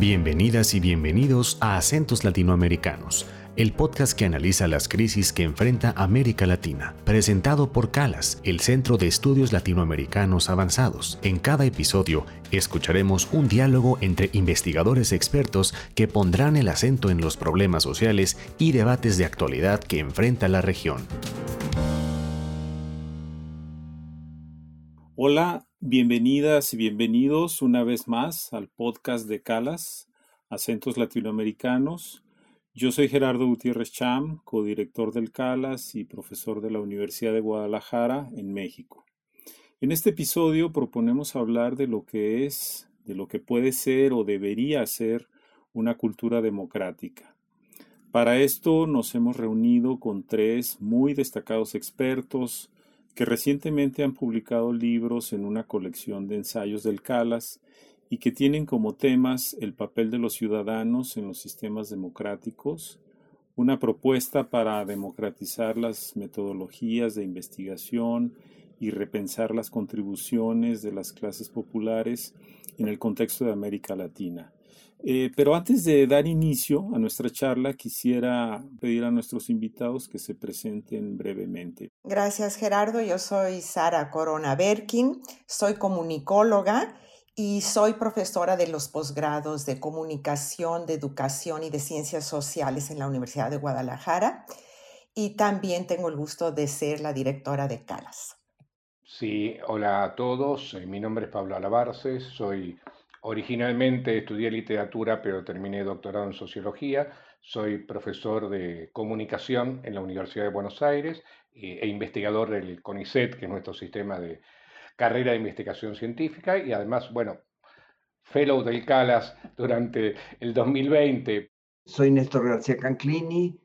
Bienvenidas y bienvenidos a Acentos Latinoamericanos, el podcast que analiza las crisis que enfrenta América Latina, presentado por CALAS, el Centro de Estudios Latinoamericanos Avanzados. En cada episodio escucharemos un diálogo entre investigadores expertos que pondrán el acento en los problemas sociales y debates de actualidad que enfrenta la región. Hola, bienvenidas y bienvenidos una vez más al podcast de Calas, Acentos Latinoamericanos. Yo soy Gerardo Gutiérrez Cham, codirector del CALAS y profesor de la Universidad de Guadalajara en México. En este episodio proponemos hablar de lo que es, de lo que puede ser o debería ser una cultura democrática. Para esto nos hemos reunido con tres muy destacados expertos que recientemente han publicado libros en una colección de ensayos del CALAS y que tienen como temas el papel de los ciudadanos en los sistemas democráticos, una propuesta para democratizar las metodologías de investigación y repensar las contribuciones de las clases populares en el contexto de América Latina. Eh, pero antes de dar inicio a nuestra charla, quisiera pedir a nuestros invitados que se presenten brevemente. Gracias, Gerardo. Yo soy Sara Corona Berkin, soy comunicóloga y soy profesora de los posgrados de comunicación, de educación y de ciencias sociales en la Universidad de Guadalajara. Y también tengo el gusto de ser la directora de CALAS. Sí, hola a todos. Mi nombre es Pablo Alabarce. Soy originalmente estudié literatura, pero terminé doctorado en sociología. Soy profesor de comunicación en la Universidad de Buenos Aires eh, e investigador del CONICET, que es nuestro sistema de carrera de investigación científica y además, bueno, fellow del CALAS durante el 2020. Soy Néstor García Canclini,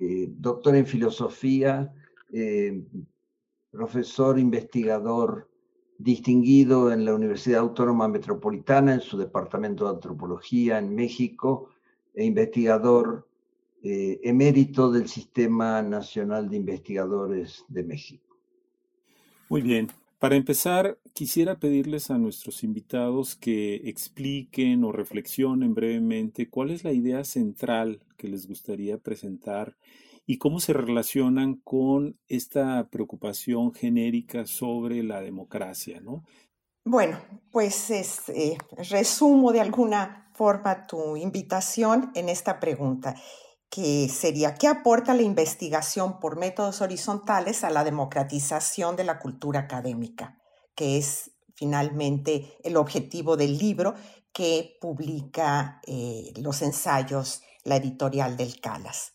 eh, doctor en filosofía, eh, profesor investigador distinguido en la Universidad Autónoma Metropolitana en su departamento de antropología en México e investigador eh, emérito del Sistema Nacional de Investigadores de México. Muy bien, para empezar, quisiera pedirles a nuestros invitados que expliquen o reflexionen brevemente cuál es la idea central que les gustaría presentar y cómo se relacionan con esta preocupación genérica sobre la democracia, ¿no? Bueno, pues este, resumo de alguna forma tu invitación en esta pregunta que sería, ¿qué aporta la investigación por métodos horizontales a la democratización de la cultura académica? Que es finalmente el objetivo del libro que publica eh, los ensayos la editorial del CALAS.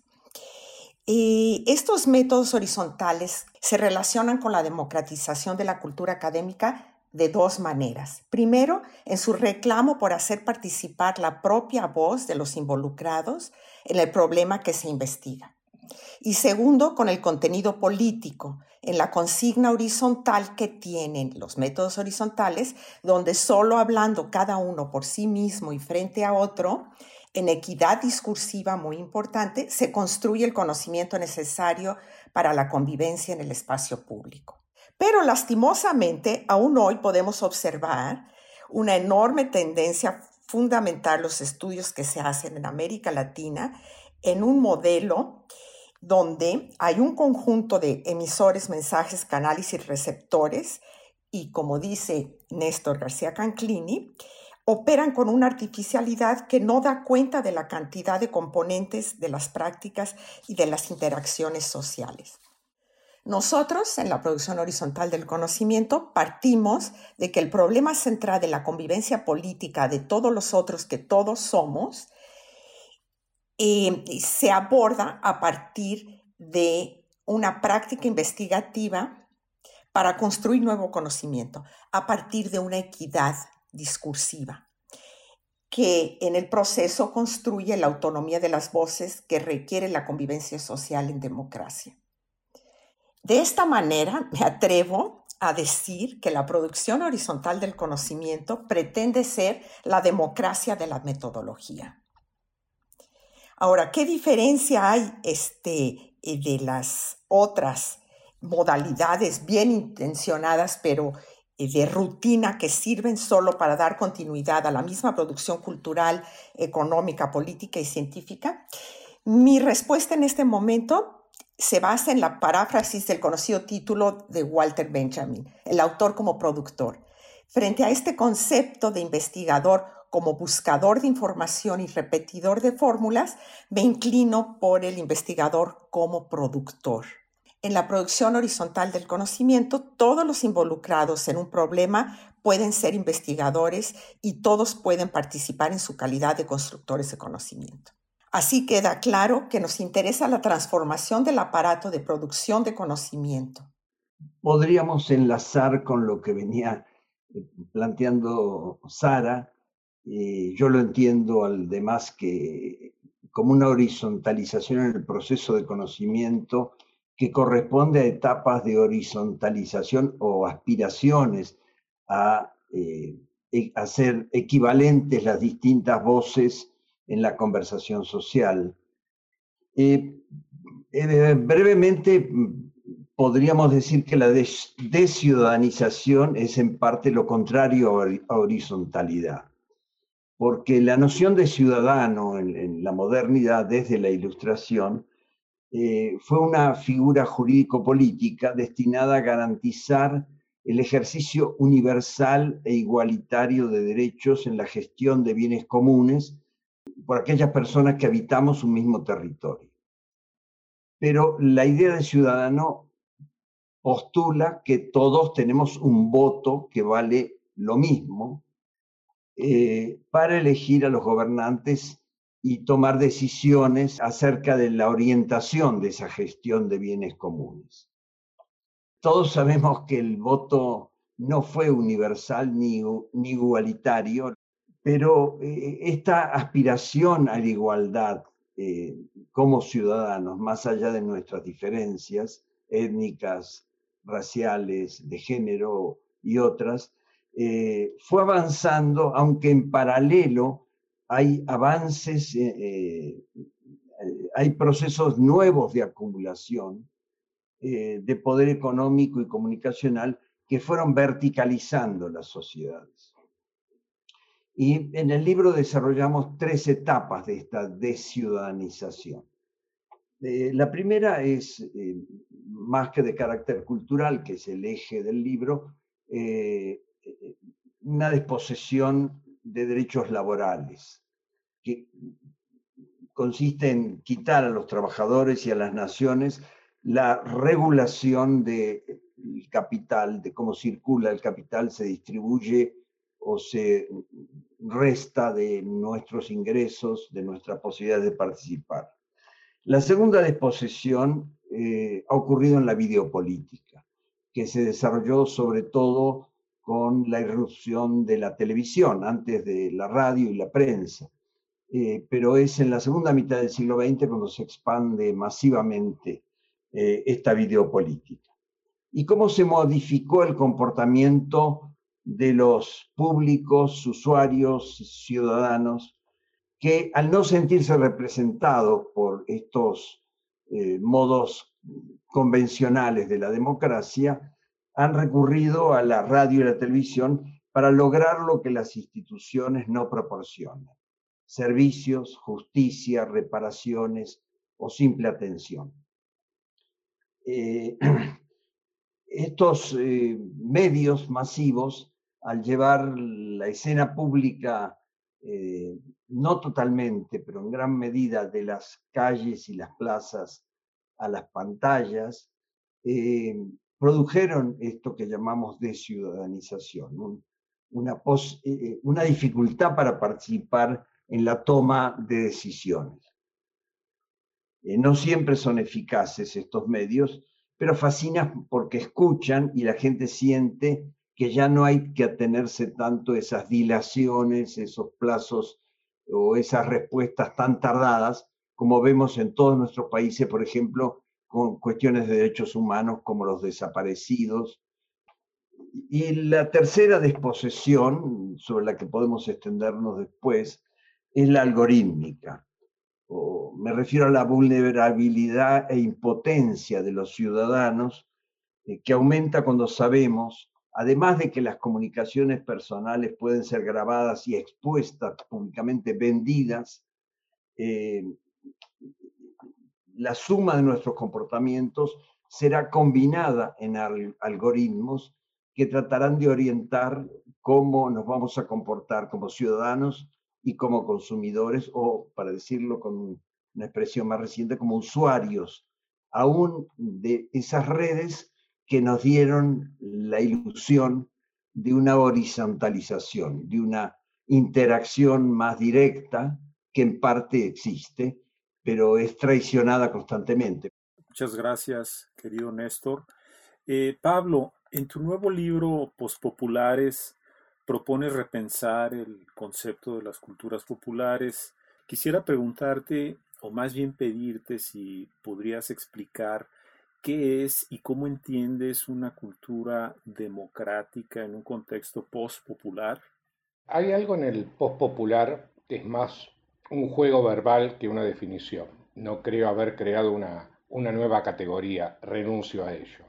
Estos métodos horizontales se relacionan con la democratización de la cultura académica de dos maneras. Primero, en su reclamo por hacer participar la propia voz de los involucrados en el problema que se investiga. Y segundo, con el contenido político, en la consigna horizontal que tienen los métodos horizontales, donde solo hablando cada uno por sí mismo y frente a otro, en equidad discursiva muy importante, se construye el conocimiento necesario para la convivencia en el espacio público. Pero lastimosamente, aún hoy podemos observar una enorme tendencia fundamental los estudios que se hacen en América Latina en un modelo donde hay un conjunto de emisores, mensajes, canales y receptores y como dice Néstor García Canclini, operan con una artificialidad que no da cuenta de la cantidad de componentes de las prácticas y de las interacciones sociales. Nosotros, en la producción horizontal del conocimiento, partimos de que el problema central de la convivencia política de todos los otros que todos somos eh, se aborda a partir de una práctica investigativa para construir nuevo conocimiento, a partir de una equidad discursiva que en el proceso construye la autonomía de las voces que requiere la convivencia social en democracia. De esta manera, me atrevo a decir que la producción horizontal del conocimiento pretende ser la democracia de la metodología. Ahora, ¿qué diferencia hay este, de las otras modalidades bien intencionadas, pero de rutina que sirven solo para dar continuidad a la misma producción cultural, económica, política y científica? Mi respuesta en este momento se basa en la paráfrasis del conocido título de Walter Benjamin, el autor como productor. Frente a este concepto de investigador como buscador de información y repetidor de fórmulas, me inclino por el investigador como productor. En la producción horizontal del conocimiento, todos los involucrados en un problema pueden ser investigadores y todos pueden participar en su calidad de constructores de conocimiento. Así queda claro que nos interesa la transformación del aparato de producción de conocimiento. Podríamos enlazar con lo que venía eh, planteando Sara. Yo lo entiendo al demás que como una horizontalización en el proceso de conocimiento que corresponde a etapas de horizontalización o aspiraciones a, eh, e, hacer equivalentes las distintas voces en la conversación social. Eh, eh, brevemente, podríamos decir que la desciudadanización es en parte lo contrario a horizontalidad, porque la noción de ciudadano en la modernidad, desde la ilustración, eh, fue una figura jurídico-política destinada a garantizar el ejercicio universal e igualitario de derechos en la gestión de bienes comunes por aquellas personas que habitamos un mismo territorio. Pero la idea de ciudadano postula que todos tenemos un voto que vale lo mismo eh, para elegir a los gobernantes y tomar decisiones acerca de la orientación de esa gestión de bienes comunes. Todos sabemos que el voto no fue universal ni, ni igualitario, pero eh, esta aspiración a la igualdad eh, como ciudadanos, más allá de nuestras diferencias étnicas, raciales, de género y otras, eh, fue avanzando, aunque en paralelo hay avances, eh, eh, hay procesos nuevos de acumulación eh, de poder económico y comunicacional que fueron verticalizando las sociedades. Y en el libro desarrollamos tres etapas de esta desciudadanización. la primera es, más que de carácter cultural, que es el eje del libro, una desposesión de derechos laborales, que consiste en quitar a los trabajadores y a las naciones la regulación del capital, de cómo circula el capital, se distribuye o se resta de nuestros ingresos, de nuestra posibilidad de participar. La segunda desposesión eh, ha ocurrido en la videopolítica, que se desarrolló sobre todo con la irrupción de la televisión, antes de la radio y la prensa. Eh, pero es en la segunda mitad del siglo XX cuando se expande masivamente eh, esta videopolítica. Y cómo se modificó el comportamiento de los públicos, usuarios, ciudadanos, que al no sentirse representados por estos eh, modos convencionales de la democracia, han recurrido a la radio y la televisión para lograr lo que las instituciones no proporcionan, servicios, justicia, reparaciones o simple atención. Eh, estos eh, medios masivos, al llevar la escena pública, eh, no totalmente, pero en gran medida de las calles y las plazas a las pantallas, produjeron esto que llamamos desciudadanización, una, eh, una dificultad para participar en la toma de decisiones. Eh, no siempre son eficaces estos medios, pero fascinan porque escuchan y la gente siente que ya no hay que atenerse tanto a esas dilaciones, esos plazos o esas respuestas tan tardadas como vemos en todos nuestros países, por ejemplo, con cuestiones de derechos humanos como los desaparecidos. Y la tercera disposición, sobre la que podemos extendernos después, es la algorítmica. O me refiero a la vulnerabilidad e impotencia de los ciudadanos eh, que aumenta cuando sabemos además de que las comunicaciones personales pueden ser grabadas y expuestas públicamente, vendidas, eh, la suma de nuestros comportamientos será combinada en algoritmos que tratarán de orientar cómo nos vamos a comportar como ciudadanos y como consumidores, o para decirlo con una expresión más reciente, como usuarios, aún de esas redes que nos dieron la ilusión de una horizontalización, de una interacción más directa que en parte existe, pero es traicionada constantemente. Muchas gracias, querido Néstor. Eh, Pablo, en tu nuevo libro, Pospopulares, propones repensar el concepto de las culturas populares. Quisiera preguntarte, o más bien pedirte si podrías explicar ¿Qué es y cómo entiendes una cultura democrática en un contexto post-popular? Hay algo en el post-popular que es más un juego verbal que una definición. No creo haber creado una, una nueva categoría, renuncio a ello.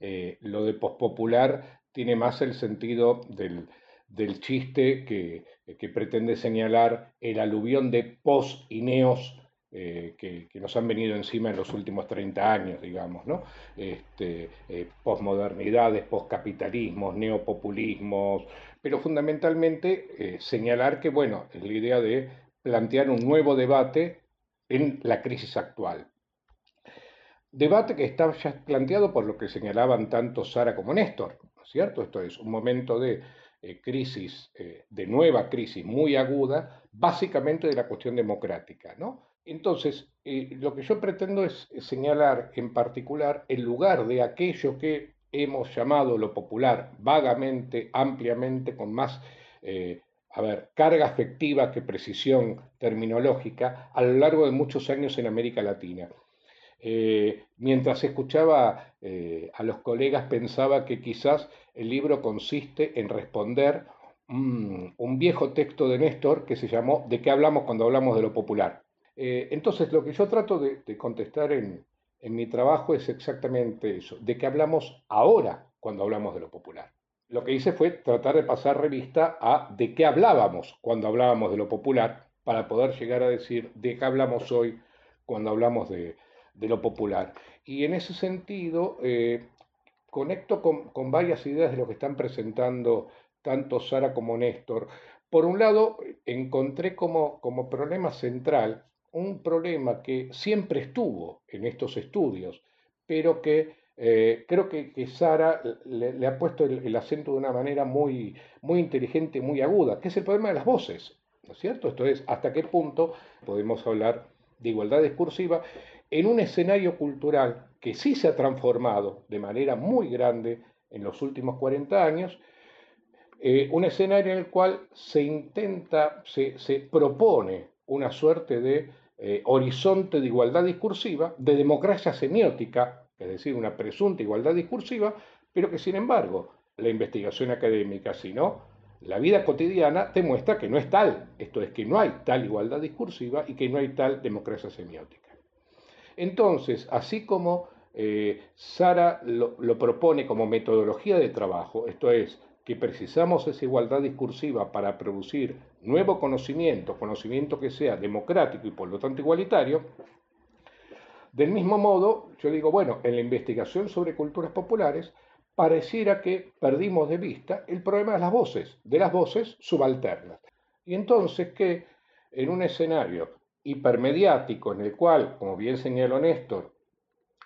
Eh, lo de post-popular tiene más el sentido del, del chiste que, que, pretende señalar el aluvión de post y neos eh, que, nos han venido encima en los últimos 30 años, digamos, ¿no? Este, eh, posmodernidades, poscapitalismos, neopopulismos, pero fundamentalmente eh, señalar que, bueno, la idea de plantear un nuevo debate en la crisis actual. Debate que está ya planteado por lo que señalaban tanto Sara como Néstor, ¿no es cierto? Esto es un momento de crisis, de nueva crisis muy aguda, básicamente de la cuestión democrática, ¿no? Entonces, eh, lo que yo pretendo es señalar en particular el lugar de aquello que hemos llamado lo popular vagamente, ampliamente, con más, eh, a ver, carga afectiva que precisión terminológica a lo largo de muchos años en América Latina. Eh, mientras escuchaba a los colegas pensaba que quizás el libro consiste en responder mm, un viejo texto de Néstor que se llamó ¿De qué hablamos cuando hablamos de lo popular? Eh, entonces, lo que yo trato de, contestar en, mi trabajo es exactamente eso, de qué hablamos ahora cuando hablamos de lo popular. Lo que hice fue tratar de pasar revista a de qué hablábamos cuando hablábamos de lo popular, para poder llegar a decir de qué hablamos hoy cuando hablamos de, lo popular. Y en ese sentido, eh, conecto con, varias ideas de lo que están presentando tanto Sara como Néstor. Por un lado, encontré como, como problema central un problema que siempre estuvo en estos estudios, pero que eh, creo que, Sara le, ha puesto el, acento de una manera muy, muy inteligente, muy aguda, que es el problema de las voces, ¿no es cierto? Esto es, hasta qué punto podemos hablar de igualdad discursiva en un escenario cultural que sí se ha transformado de manera muy grande en los últimos 40 años, eh, un escenario en el cual se intenta, se, se propone una suerte de eh, horizonte de igualdad discursiva, de democracia semiótica, es decir, una presunta igualdad discursiva, pero que sin embargo la investigación académica, sino la vida cotidiana, demuestra que no es tal. Esto es que no hay tal igualdad discursiva y que no hay tal democracia semiótica. Entonces, así como eh, Sara lo propone como metodología de trabajo, esto es, que precisamos esa igualdad discursiva para producir nuevo conocimiento, conocimiento que sea democrático y por lo tanto igualitario, del mismo modo, yo digo, bueno, en la investigación sobre culturas populares, pareciera que perdimos de vista el problema de las voces, de las voces subalternas. Y entonces que en un escenario hipermediático en el cual, como bien señaló Néstor,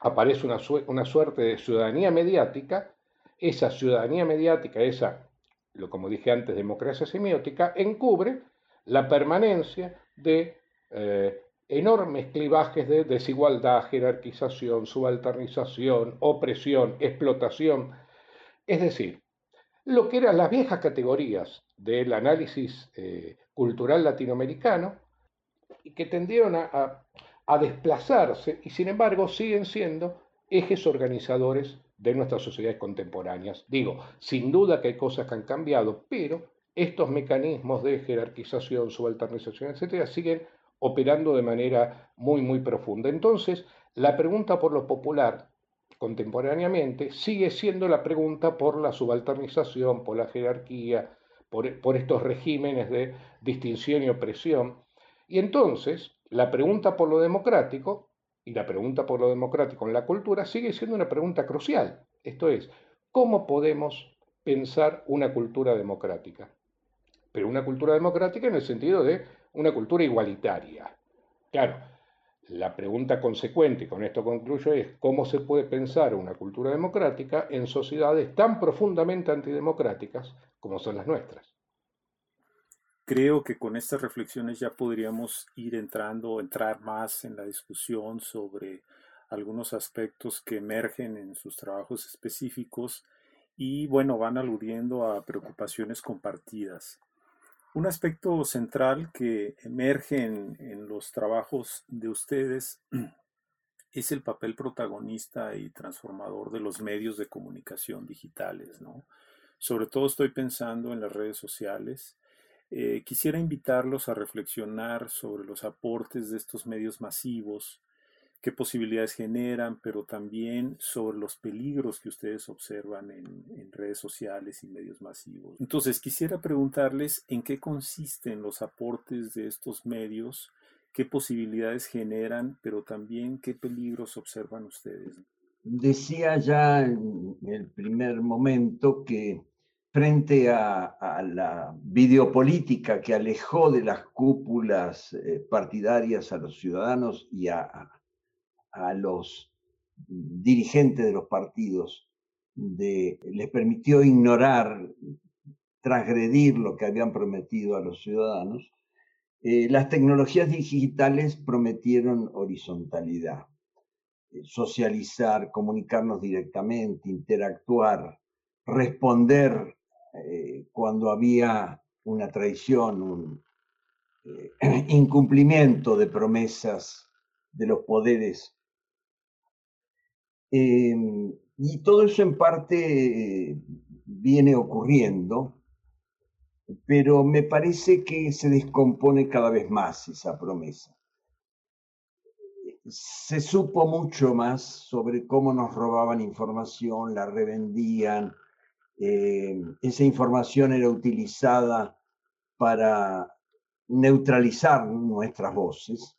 aparece una, una suerte de ciudadanía mediática, esa ciudadanía mediática, esa, lo como dije antes, democracia semiótica, encubre la permanencia de eh, enormes clivajes de desigualdad, jerarquización, subalternización, opresión, explotación. Es decir, lo que eran las viejas categorías del análisis eh, cultural latinoamericano y que tendieron a, a desplazarse y sin embargo siguen siendo ejes organizadores de nuestras sociedades contemporáneas. Digo, sin duda que hay cosas que han cambiado, pero estos mecanismos de jerarquización, subalternización, etcétera, siguen operando de manera muy, muy profunda. Entonces, la pregunta por lo popular, contemporáneamente, sigue siendo la pregunta por la subalternización, por la jerarquía, por, por estos regímenes de distinción y opresión. Y entonces, la pregunta por lo democrático y la pregunta por lo democrático en la cultura sigue siendo una pregunta crucial. Esto es, ¿cómo podemos pensar una cultura democrática? Pero una cultura democrática en el sentido de una cultura igualitaria. Claro, la pregunta consecuente, y con esto concluyo, es cómo se puede pensar una cultura democrática en sociedades tan profundamente antidemocráticas como son las nuestras. Creo que con estas reflexiones ya podríamos ir entrando, entrar más en la discusión sobre algunos aspectos que emergen en sus trabajos específicos y bueno, van aludiendo a preocupaciones compartidas. Un aspecto central que emerge en, los trabajos de ustedes es el papel protagonista y transformador de los medios de comunicación digitales, ¿no? Sobre todo estoy pensando en las redes sociales eh, quisiera invitarlos a reflexionar sobre los aportes de estos medios masivos, qué posibilidades generan, pero también sobre los peligros que ustedes observan en, redes sociales y medios masivos. Entonces, quisiera preguntarles en qué consisten los aportes de estos medios, qué posibilidades generan, pero también qué peligros observan ustedes. Decía ya en el primer momento que frente a, la videopolítica que alejó de las cúpulas eh, partidarias a los ciudadanos y a, los dirigentes de los partidos, les permitió ignorar, transgredir lo que habían prometido a los ciudadanos, eh, las tecnologías digitales prometieron horizontalidad, eh, socializar, comunicarnos directamente, interactuar, responder eh, cuando había una traición, un incumplimiento de promesas de los poderes. Em, y todo eso en parte viene ocurriendo, pero me parece que se descompone cada vez más esa promesa. Se supo mucho más sobre cómo nos robaban información, la revendían, eh, esa información era utilizada para neutralizar nuestras voces,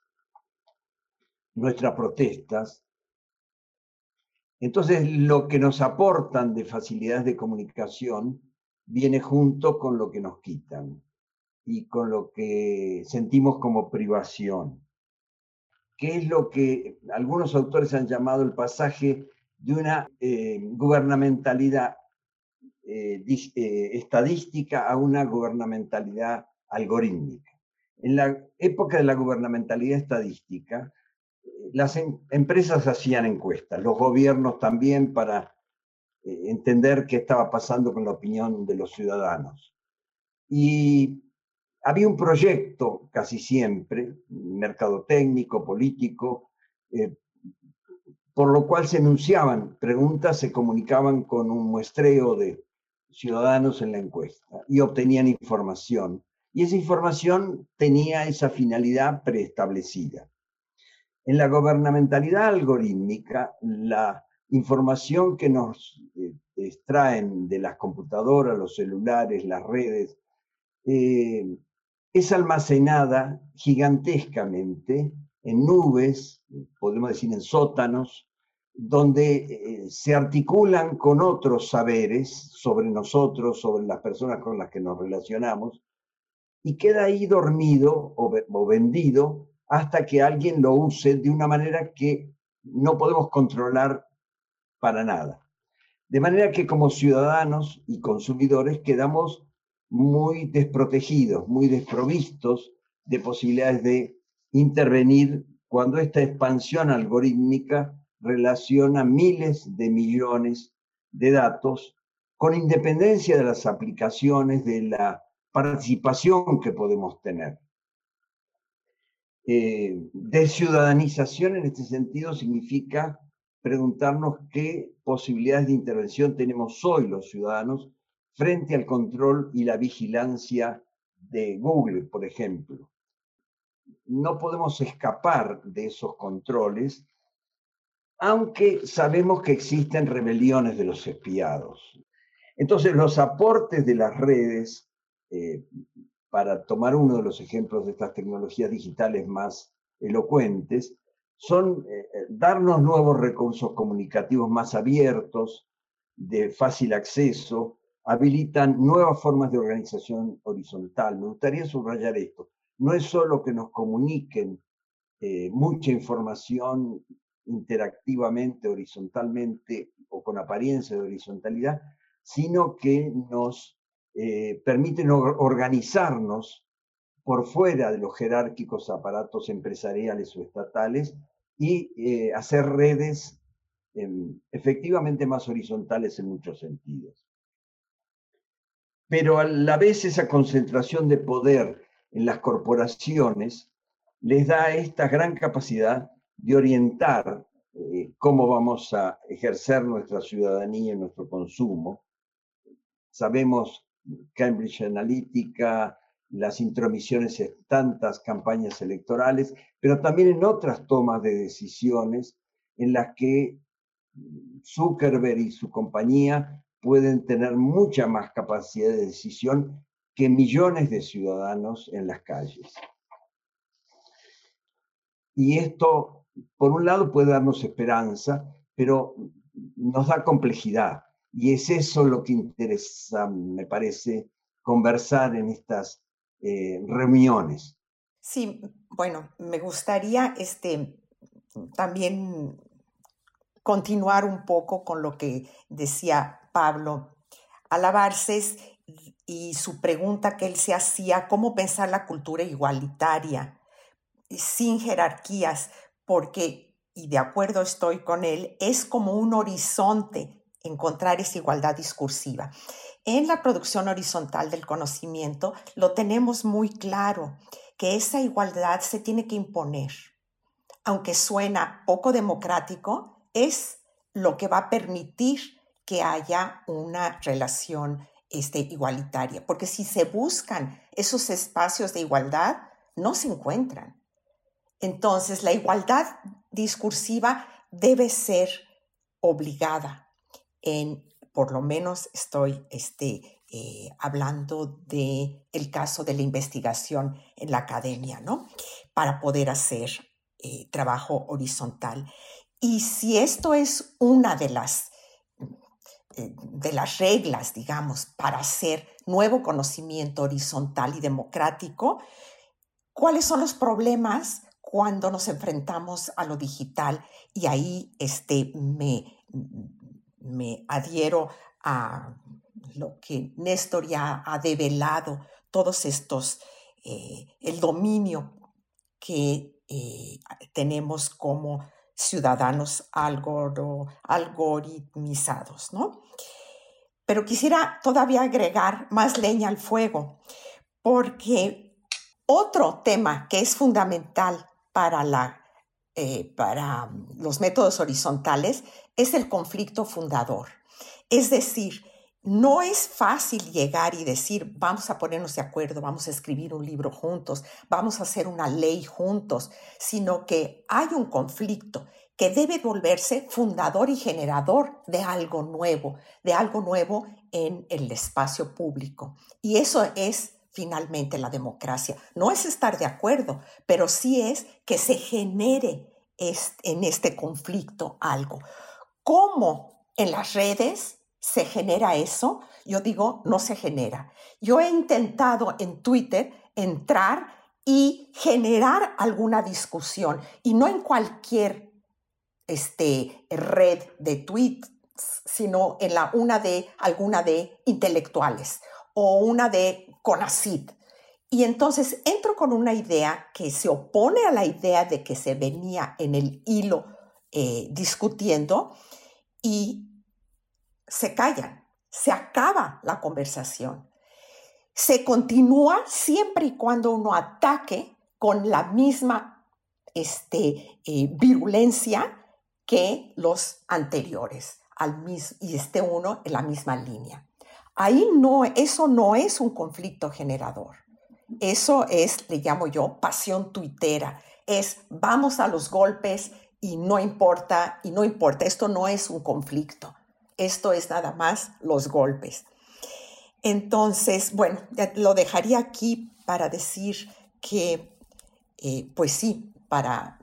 nuestras protestas. Entonces, lo que nos aportan de facilidades de comunicación viene junto con lo que nos quitan y con lo que sentimos como privación, que es lo que algunos autores han llamado el pasaje de una eh, gubernamentalidad eh, eh, estadística a una gubernamentalidad algorítmica. En la época de la gubernamentalidad estadística, las em, empresas hacían encuestas, los gobiernos también para entender qué estaba pasando con la opinión de los ciudadanos. Y había un proyecto casi siempre, mercado técnico, político, por lo cual se enunciaban preguntas, se comunicaban con un muestreo de ciudadanos en la encuesta y obtenían información. Y esa información tenía esa finalidad preestablecida. En la gubernamentalidad algorítmica, la información que nos eh, extraen de las computadoras, los celulares, las redes, eh, es almacenada gigantescamente en nubes, podemos decir en sótanos, donde eh, se articulan con otros saberes sobre nosotros, sobre las personas con las que nos relacionamos, y queda ahí dormido o, vendido hasta que alguien lo use de una manera que no podemos controlar para nada. De manera que como ciudadanos y consumidores quedamos muy desprotegidos, muy desprovistos de posibilidades de intervenir cuando esta expansión algorítmica relaciona miles de millones de datos con independencia de las aplicaciones, de la participación que podemos tener. Eh, desciudadanización en este sentido significa preguntarnos qué posibilidades de intervención tenemos hoy los ciudadanos frente al control y la vigilancia de Google, por ejemplo. No podemos escapar de esos controles aunque sabemos que existen rebeliones de los espiados. Entonces, los aportes de las redes, eh, para tomar uno de los ejemplos de estas tecnologías digitales más elocuentes, son eh, eh, darnos nuevos recursos comunicativos más abiertos, de fácil acceso, habilitan nuevas formas de organización horizontal. Me gustaría subrayar esto. No es solo que nos comuniquen eh, mucha información interactivamente, horizontalmente o con apariencia de horizontalidad, sino que nos permiten organizarnos por fuera de los jerárquicos aparatos empresariales o estatales y eh, hacer redes em, efectivamente más horizontales en muchos sentidos. Pero a la vez esa concentración de poder en las corporaciones les da esta gran capacidad de orientar eh, cómo vamos a ejercer nuestra ciudadanía y nuestro consumo. Sabemos Cambridge Analytica, las intromisiones en tantas campañas electorales, pero también en otras tomas de decisiones en las que Zuckerberg y su compañía pueden tener mucha más capacidad de decisión que millones de ciudadanos en las calles. Y esto, por un lado, puede darnos esperanza, pero nos da complejidad. Y es eso lo que interesa, me parece, conversar en estas eh, reuniones. Sí, bueno, me gustaría este, también continuar un poco con lo que decía Pablo Alabarces y su pregunta que él se hacía, cómo pensar la cultura igualitaria, sin jerarquías, porque, y de acuerdo estoy con él, es como un horizonte encontrar esa igualdad discursiva. En la producción horizontal del conocimiento lo tenemos muy claro, que esa igualdad se tiene que imponer. Aunque suena poco democrático, es lo que va a permitir que haya una relación este, igualitaria, porque si se buscan esos espacios de igualdad, no se encuentran. Entonces, la igualdad discursiva debe ser obligada en por lo menos estoy este, eh, hablando del el caso de la investigación en la academia, ¿no? Para poder hacer eh, trabajo horizontal. Y si esto es una de las, eh, de las reglas, digamos, para hacer nuevo conocimiento horizontal y democrático, ¿cuáles son los problemas cuando nos enfrentamos a lo digital? Y ahí este, me, me adhiero a lo que Néstor ya ha develado, todos estos, eh, el dominio que eh, tenemos como ciudadanos algoritmizados, ¿no? Pero quisiera todavía agregar más leña al fuego, porque otro tema que es fundamental para la eh, para los métodos horizontales es el conflicto fundador. Es decir, no es fácil llegar y decir, vamos a ponernos de acuerdo, vamos a escribir un libro juntos, vamos a hacer una ley juntos, sino que hay un conflicto que debe volverse fundador y generador de algo nuevo, de algo nuevo en el espacio público. Y eso es finalmente la democracia. No es estar de acuerdo, pero sí es que se genere en este conflicto algo. ¿Cómo en las redes se genera eso? Yo digo, no se genera. Yo he intentado en Twitter entrar y generar alguna discusión y no en cualquier este, red de tweets, sino en la una de alguna de intelectuales o una de CONACID. Y entonces entro con una idea que se opone a la idea de que se venía en el hilo eh, discutiendo y se callan, se acaba la conversación. Se continúa siempre y cuando uno ataque con la misma este, eh, virulencia que los anteriores al y esté uno en la misma línea. Ahí no, eso no es un conflicto generador. Eso es, le llamo yo, pasión tuitera. Es vamos a los golpes y no importa, y no importa, esto no es un conflicto, esto es nada más los golpes. Entonces, bueno, lo dejaría aquí para decir que, eh, pues sí, para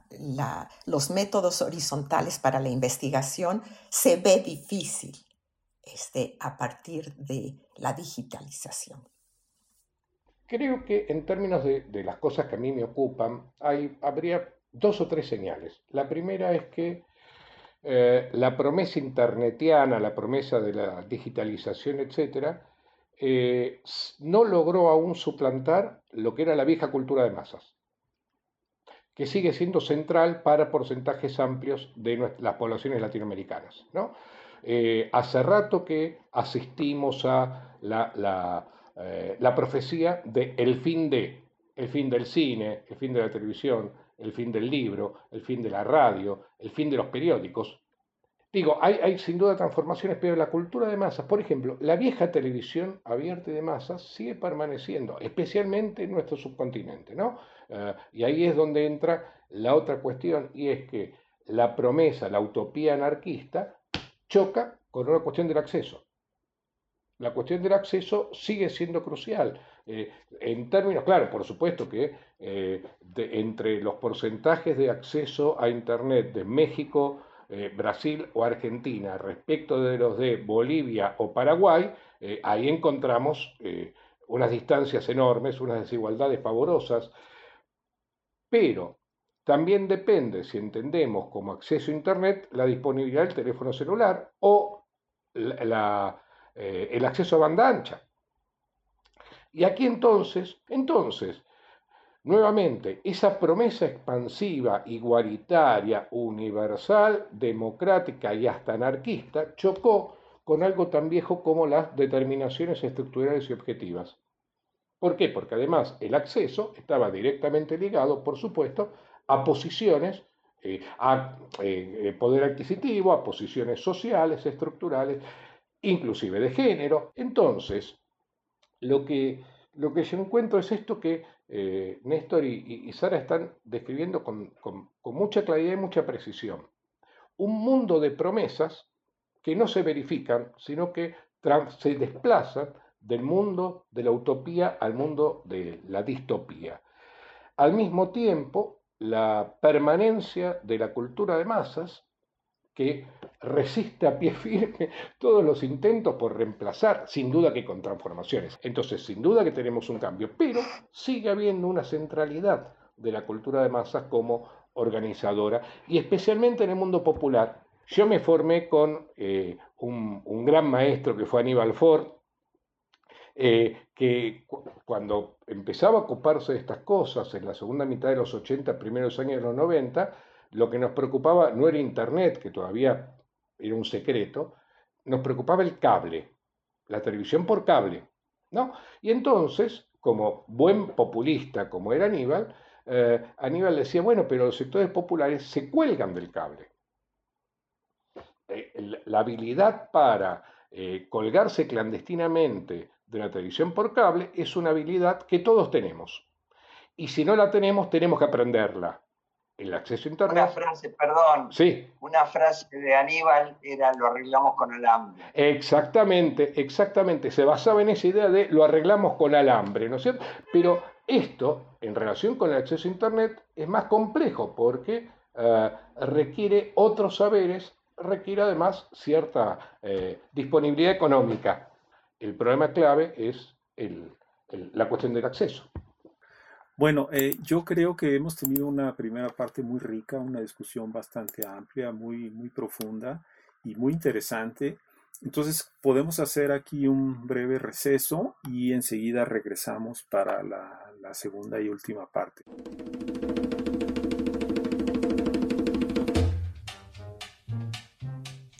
los métodos horizontales para la investigación se ve difícil este, a partir de la digitalización. Creo que en términos de, las cosas que a mí me ocupan, habría dos o tres señales. La primera es que eh, la promesa internetiana, la promesa de la digitalización, etcétera, eh, no logró aún suplantar lo que era la vieja cultura de masas, que sigue siendo central para porcentajes amplios de las poblaciones latinoamericanas. ¿no? Eh, hace rato que asistimos a la, la profecía de fin de, el fin del cine, el fin de la televisión, el fin del libro, el fin de la radio, el fin de los periódicos. Digo, hay, sin duda transformaciones, pero la cultura de masas, por ejemplo, la vieja televisión abierta de masas sigue permaneciendo, especialmente en nuestro subcontinente, ¿no? Eh, y ahí es donde entra la otra cuestión, y es que la promesa, la utopía anarquista, choca con una cuestión del acceso. La cuestión del acceso sigue siendo crucial. Eh, en términos, claro, por supuesto que eh, entre los porcentajes de acceso a Internet de México, eh, Brasil o Argentina respecto de los de Bolivia o Paraguay, ahí encontramos unas distancias enormes, unas desigualdades pavorosas, pero también depende, si entendemos como acceso a Internet, la disponibilidad del teléfono celular o el acceso a banda ancha. Y aquí entonces, entonces, nuevamente, esa promesa expansiva, igualitaria, universal, democrática y hasta anarquista chocó con algo tan viejo como las determinaciones estructurales y objetivas. ¿Por qué? Porque además el acceso estaba directamente ligado, por supuesto, a posiciones, eh, a eh, eh, poder adquisitivo, a posiciones sociales, estructurales, inclusive de género. Entonces, lo que, lo que yo encuentro es esto que eh, Néstor y, Sara están describiendo con, mucha claridad y mucha precisión. Un mundo de promesas que no se verifican, sino que se desplazan del mundo de la utopía al mundo de la distopía. Al mismo tiempo, la permanencia de la cultura de masas que resiste a pie firme todos los intentos por reemplazar, sin duda que con transformaciones. Entonces, sin duda que tenemos un cambio, pero sigue habiendo una centralidad de la cultura de masas como organizadora y especialmente en el mundo popular. Yo me formé con eh, un, gran maestro que fue Aníbal Ford, eh, que cuando empezaba a ocuparse de estas cosas en la segunda mitad de los 80, primeros años de los 90, lo que nos preocupaba no era Internet, que todavía era un secreto, nos preocupaba el cable, la televisión por cable. ¿no? Y entonces, como buen populista como era Aníbal, eh, Aníbal decía, bueno, pero los sectores populares se cuelgan del cable. Eh, la habilidad para eh, colgarse clandestinamente de la televisión por cable es una habilidad que todos tenemos. Y si no la tenemos, tenemos que aprenderla el acceso a Internet. Una frase, perdón. Sí. Una frase de Aníbal era lo arreglamos con alambre. Exactamente, exactamente. Se basaba en esa idea de lo arreglamos con alambre, ¿no es cierto? Pero esto, en relación con el acceso a Internet, es más complejo porque eh, requiere otros saberes, requiere además cierta eh, disponibilidad económica. El problema clave es la cuestión del acceso. Bueno, eh, yo creo que hemos tenido una primera parte muy rica, una discusión bastante amplia, muy, muy profunda y muy interesante. Entonces podemos hacer aquí un breve receso y enseguida regresamos para la segunda y última parte.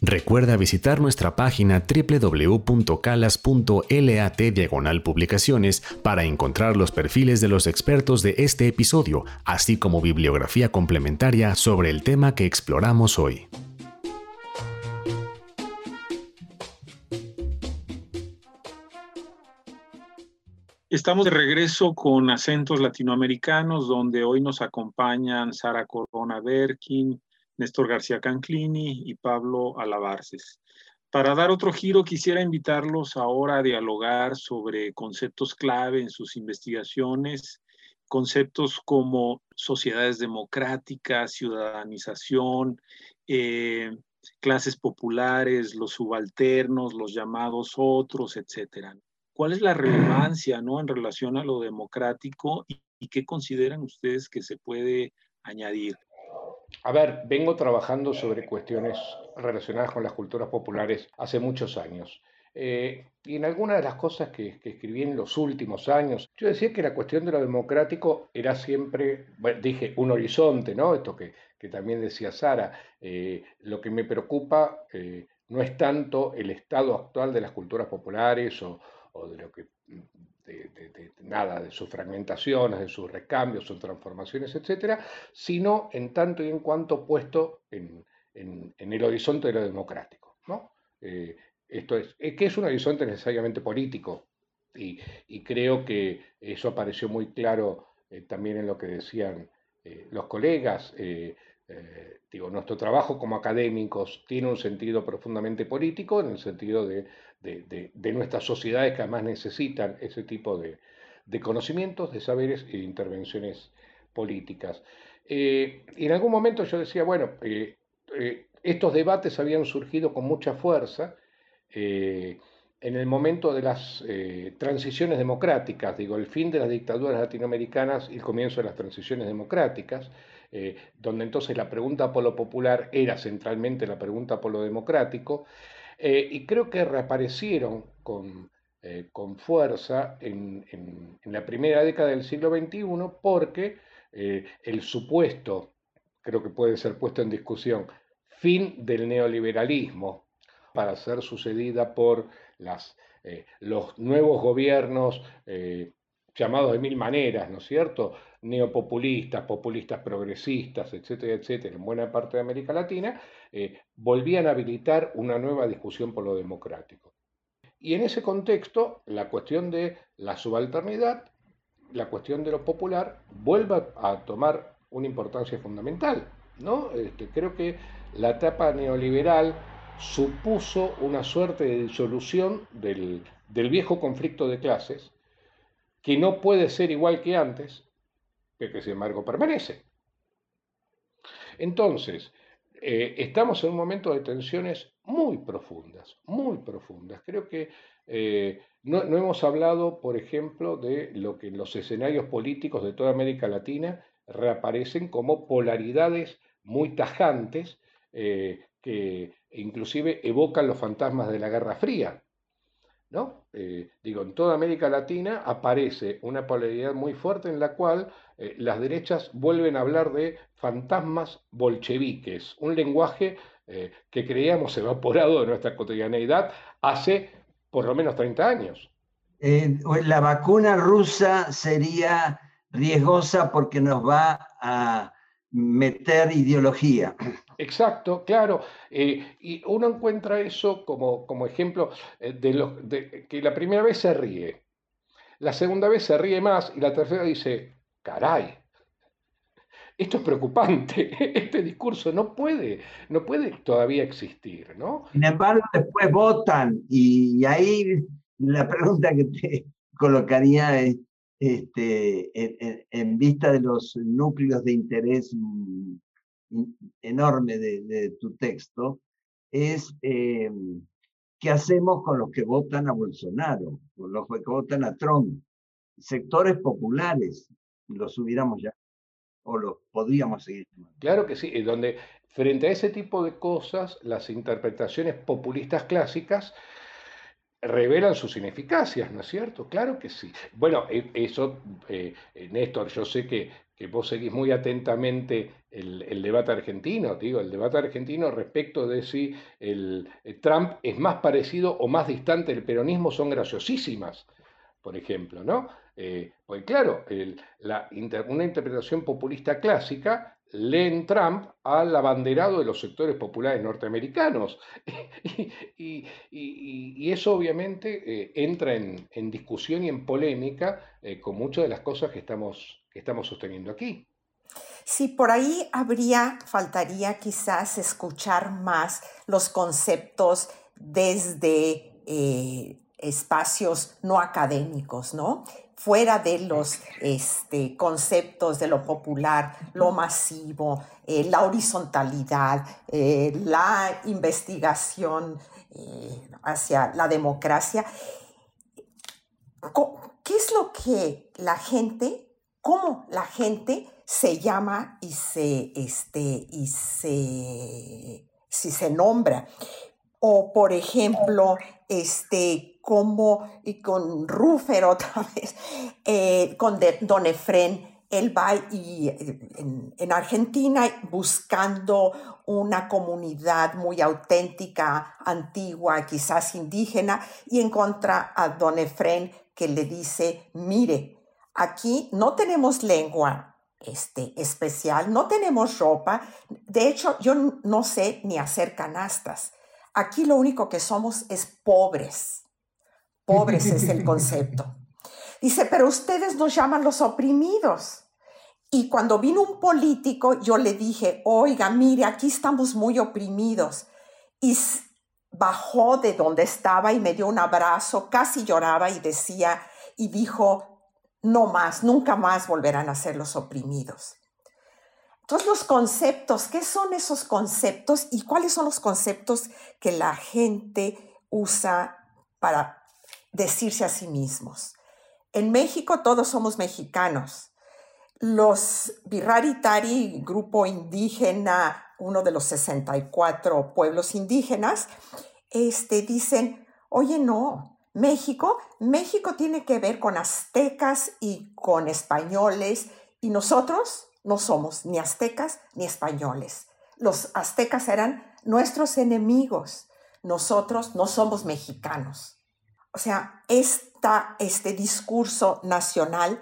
Recuerda visitar nuestra página www.calas.lat diagonal publicaciones para encontrar los perfiles de los expertos de este episodio, así como bibliografía complementaria sobre el tema que exploramos hoy. Estamos de regreso con acentos latinoamericanos, donde hoy nos acompañan Sara Corona Berkin, Néstor García Canclini y Pablo Alabarces. Para dar otro giro, quisiera invitarlos ahora a dialogar sobre conceptos clave en sus investigaciones, conceptos como sociedades democráticas, ciudadanización, eh, clases populares, los subalternos, los llamados otros, etcétera. ¿Cuál es la relevancia ¿no? en relación a lo democrático y, y qué consideran ustedes que se puede añadir? A ver, vengo trabajando sobre cuestiones relacionadas con las culturas populares hace muchos años. Eh, y en algunas de las cosas que, escribí en los últimos años, yo decía que la cuestión de lo democrático era siempre, bueno, dije, un horizonte, ¿no? Esto que, también decía Sara, eh, lo que me preocupa eh, no es tanto el estado actual de las culturas populares o, de lo que de, nada, de sus fragmentaciones, de sus recambios, sus transformaciones, etcétera, sino en tanto y en cuanto puesto en, el horizonte de lo democrático. ¿no? Esto es, que es un horizonte necesariamente político y, creo que eso apareció muy claro eh, también en lo que decían eh, los colegas. Eh, digo, nuestro trabajo como académicos tiene un sentido profundamente político en el sentido de, nuestras sociedades que además necesitan ese tipo de, conocimientos, de saberes de intervenciones políticas. y en algún momento yo decía, bueno, estos debates habían surgido con mucha fuerza eh, en el momento de las eh, transiciones democráticas, digo, el fin de las dictaduras latinoamericanas y el comienzo de las transiciones democráticas, eh, donde entonces la pregunta por lo popular era centralmente la pregunta por lo democrático, y creo que reaparecieron con, con fuerza en, en, la primera década del siglo XXI porque el supuesto, creo que puede ser puesto en discusión, fin del neoliberalismo, para ser sucedida por las, eh, los nuevos gobiernos eh, llamados de mil maneras, ¿no es cierto? Neopopulistas, populistas progresistas, etcétera, etcétera, en buena parte de América Latina, eh, volvían a habilitar una nueva discusión por lo democrático. Y en ese contexto, la cuestión de la subalternidad, la cuestión de lo popular, vuelve a tomar una importancia fundamental. ¿no? Este, creo que la etapa neoliberal supuso una suerte de disolución del, viejo conflicto de clases, que no puede ser igual que antes, pero que sin embargo permanece. Entonces, eh, estamos en un momento de tensiones muy profundas, muy profundas. Creo que eh, no, hemos hablado, por ejemplo, de lo que en los escenarios políticos de toda América Latina reaparecen como polaridades muy tajantes eh, que inclusive evocan los fantasmas de la Guerra Fría. ¿No? Eh, digo, en toda América Latina aparece una polaridad muy fuerte en la cual eh, las derechas vuelven a hablar de fantasmas bolcheviques, un lenguaje eh, que creíamos evaporado de nuestra cotidianeidad hace por lo menos 30 años. la vacuna rusa sería riesgosa porque nos va a meter ideología. Exacto, claro. Eh, y uno encuentra eso como, como ejemplo eh, de, que la primera vez se ríe, la segunda vez se ríe más y la tercera dice, caray, esto es preocupante, este discurso no puede, no puede todavía existir, ¿no? Sin embargo, después votan y ahí la pregunta que te colocaría es, este, en, vista de los núcleos de interés mm, enorme de, tu texto, es eh, qué hacemos con los que votan a Bolsonaro, con los que votan a Trump. Sectores populares, los hubiéramos ya, o los podríamos seguir. Claro que sí, donde frente a ese tipo de cosas, las interpretaciones populistas clásicas revelan sus ineficacias, ¿no es cierto? Claro que sí. Bueno, e, eso, eh, eh, Néstor, yo sé que, que, vos seguís muy atentamente el, debate argentino, digo, el debate argentino respecto de si el, eh, Trump es más parecido o más distante del peronismo son graciosísimas, por ejemplo, ¿no? pues claro, la, una interpretación populista clásica leen Trump al abanderado de los sectores populares norteamericanos. y, eso obviamente eh, entra en, discusión y en polémica eh, con muchas de las cosas que estamos, sosteniendo aquí. Sí, por ahí habría, faltaría quizás escuchar más los conceptos desde eh, espacios no académicos, ¿no? Fuera de los este, conceptos de lo popular, lo masivo, eh, la horizontalidad, eh, la investigación hacia la democracia. ¿Qué es lo que la gente, cómo la gente se llama y se, este, y se, si se nombra. O, por ejemplo, este, como y con Rufer otra vez, eh, con Don Efren, él va y, en, en, Argentina buscando una comunidad muy auténtica, antigua, quizás indígena, y encuentra a Don Efren que le dice, mire, aquí no tenemos lengua, este, especial, no tenemos ropa. De hecho, yo no sé ni hacer canastas. Aquí lo único que somos es pobres. Pobres es el concepto. Dice, pero ustedes nos llaman los oprimidos. Y cuando vino un político, yo le dije, oiga, mire, aquí estamos muy oprimidos. Y bajó de donde estaba y me dio un abrazo, casi lloraba y decía, y dijo, no más, nunca más volverán a ser los oprimidos. Entonces los conceptos, ¿qué son esos conceptos y cuáles son los conceptos que la gente usa para decirse a sí mismos? En México todos somos mexicanos. Los Birraritari, grupo indígena, uno de los 64 pueblos indígenas, este, dicen, oye, no, México, México tiene que ver con aztecas y con españoles y nosotros no somos ni aztecas ni españoles. Los aztecas eran nuestros enemigos. Nosotros no somos mexicanos. O sea, este discurso nacional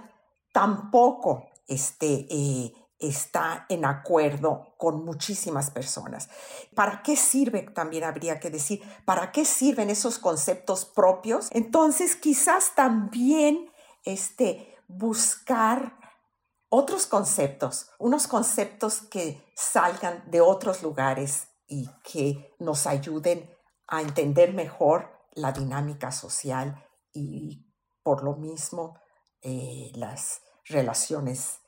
tampoco este, eh, está en acuerdo con muchísimas personas. ¿Para qué sirve? También habría que decir, ¿para qué sirven esos conceptos propios? Entonces, quizás también este, buscar otros conceptos, unos conceptos que salgan de otros lugares y que nos ayuden a entender mejor la dinámica social y por lo mismo eh, las relaciones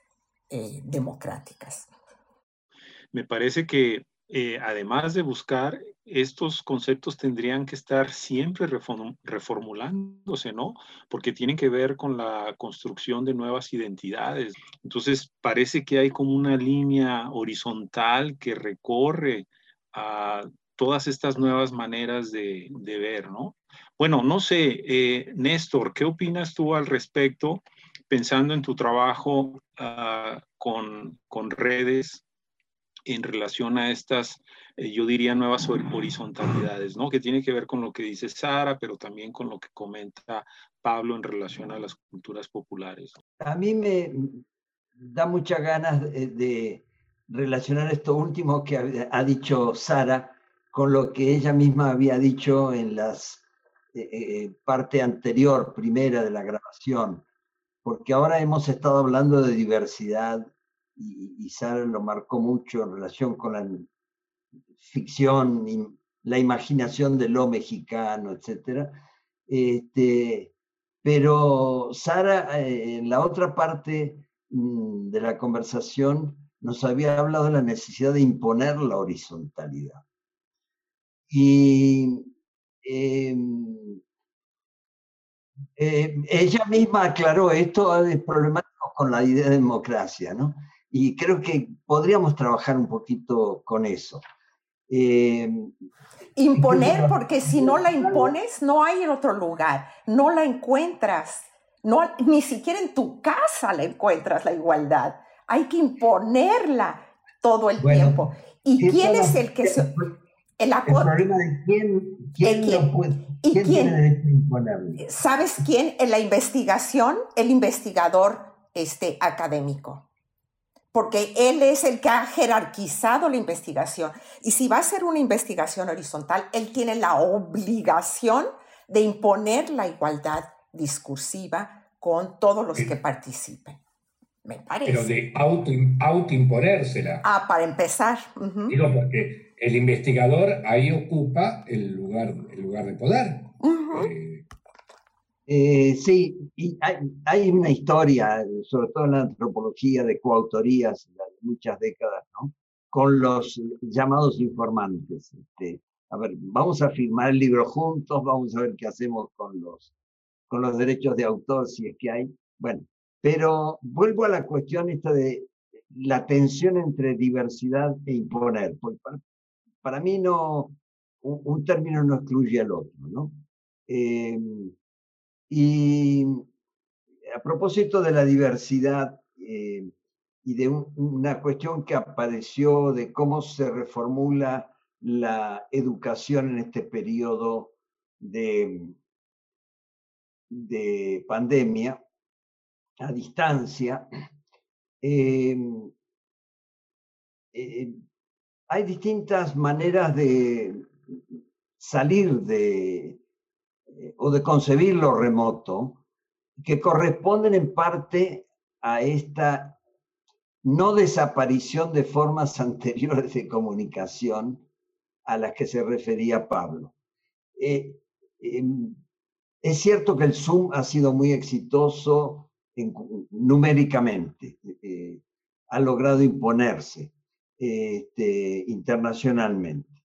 eh, democráticas. Me parece que eh, además de buscar, estos conceptos tendrían que estar siempre reformulándose, ¿no? Porque tienen que ver con la construcción de nuevas identidades. Entonces, parece que hay como una línea horizontal que recorre a todas estas nuevas maneras de, ver, ¿no? Bueno, no sé, eh, Néstor, ¿qué opinas tú al respecto? pensando en tu trabajo ah, con, redes en relación a estas, eh, yo diría, nuevas horizontalidades, ¿no? Que tiene que ver con lo que dice Sara, pero también con lo que comenta Pablo en relación a las culturas populares. A mí me da muchas ganas de, relacionar esto último que ha, dicho Sara con lo que ella misma había dicho en la eh, eh, parte anterior, primera de la grabación porque ahora hemos estado hablando de diversidad y, Sara lo marcó mucho en relación con la ficción, y la imaginación de lo mexicano, etc. Este, pero Sara, eh, en la otra parte mm, de la conversación, nos había hablado de la necesidad de imponer la horizontalidad. Y em, eh, ella misma aclaró esto es problemático con la idea de democracia, ¿no? Y creo que podríamos trabajar un poquito con eso. Eh, Imponer, porque si no la impones, no hay en otro lugar, no la encuentras, no, ni siquiera en tu casa la encuentras la igualdad. Hay que imponerla todo el tiempo. ¿Y quién es el que se... El, problema de quién, quién, puede, quién, tiene derecho a imponerlo. ¿Sabes quién? En la investigación, el investigador este, académico. Porque él es el que ha jerarquizado la investigación. Y si va a ser una investigación horizontal, él tiene la obligación de imponer la igualdad discursiva con todos los que participen. Me parece. Pero de auto, autoimponérsela. Ah, para empezar. Digo, porque el investigador ahí ocupa el lugar, el lugar de poder. Eh, eh, sí, y hay, una historia, sobre todo en la antropología, de coautorías de muchas décadas, ¿no? Con los llamados informantes. Este, a ver, vamos a firmar el libro juntos, vamos a ver qué hacemos con los, con los derechos de autor, si es que hay. Bueno, pero vuelvo a la cuestión esta de la tensión entre diversidad e imponer. Porque para, mí no, un, término no excluye al otro, ¿no? Em, y a propósito de la diversidad em, y de una cuestión que apareció de cómo se reformula la educación en este periodo de, de pandemia, a distancia, em, eh, hay distintas maneras de salir de eh, o de concebir lo remoto que corresponden en parte a esta no desaparición de formas anteriores de comunicación a las que se refería Pablo. Eh, em, es cierto que el Zoom ha sido muy exitoso numéricamente, eh, ha logrado imponerse este, internacionalmente.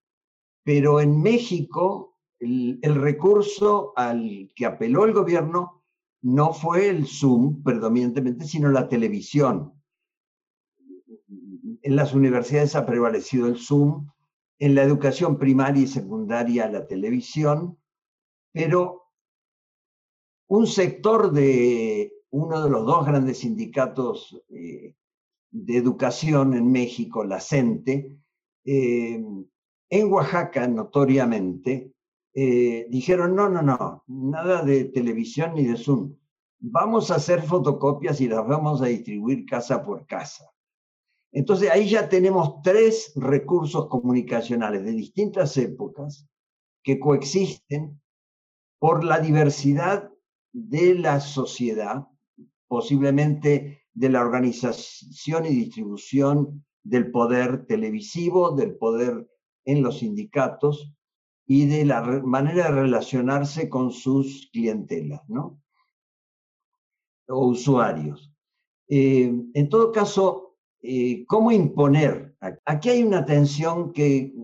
Pero en México, el, recurso al que apeló el gobierno no fue el Zoom predominantemente, sino la televisión. En las universidades ha prevalecido el Zoom, en la educación primaria y secundaria la televisión, pero un sector de uno de los dos grandes sindicatos eh, de educación en México, la CENTE, eh, en Oaxaca, notoriamente, eh, dijeron, no, no, no, nada de televisión ni de Zoom. Vamos a hacer fotocopias y las vamos a distribuir casa por casa. Entonces ahí ya tenemos tres recursos comunicacionales de distintas épocas que coexisten por la diversidad de la sociedad posiblemente de la organización y distribución del poder televisivo, del poder en los sindicatos y de la manera de relacionarse con sus clientelas, ¿no? O usuarios. Eh, en todo caso, eh, ¿cómo imponer? Aquí hay una tensión que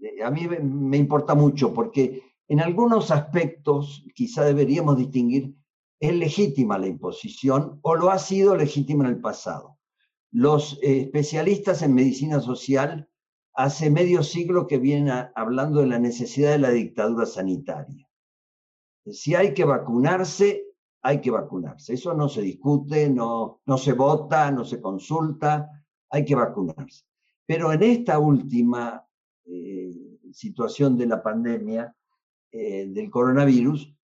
eh, a mí me importa mucho porque en algunos aspectos quizá deberíamos distinguir es legítima la imposición o lo ha sido legítima en el pasado. Los eh, especialistas en medicina social hace medio siglo que vienen hablando de la necesidad de la dictadura sanitaria. Si hay que vacunarse, hay que vacunarse. Eso no se discute, no, no se vota, no se consulta, hay que vacunarse. Pero en esta última eh, situación de la pandemia eh, del coronavirus,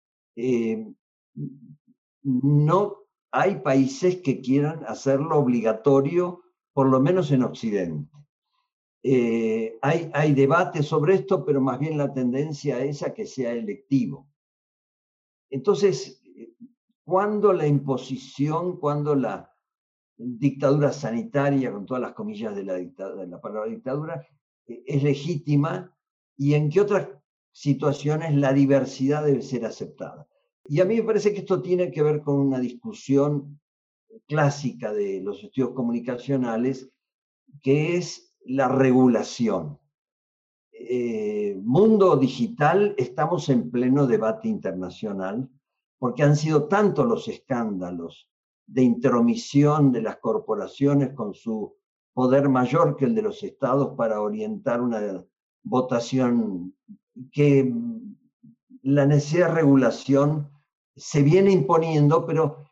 no hay países que quieran hacerlo obligatorio, por lo menos en Occidente. Eh, hay, hay debate sobre esto, pero más bien la tendencia es a que sea electivo. Entonces, cuando la imposición, cuando la dictadura sanitaria, con todas las comillas de la, palabra dictadura, eh, es legítima y en qué otras situaciones la diversidad debe ser aceptada. Y a mí me parece que esto tiene que ver con una discusión clásica de los estudios comunicacionales, que es la regulación. Eh, mundo digital, estamos en pleno debate internacional, porque han sido tantos los escándalos de intromisión de las corporaciones con su poder mayor que el de los estados para orientar una votación que la necesidad de regulación se viene imponiendo, pero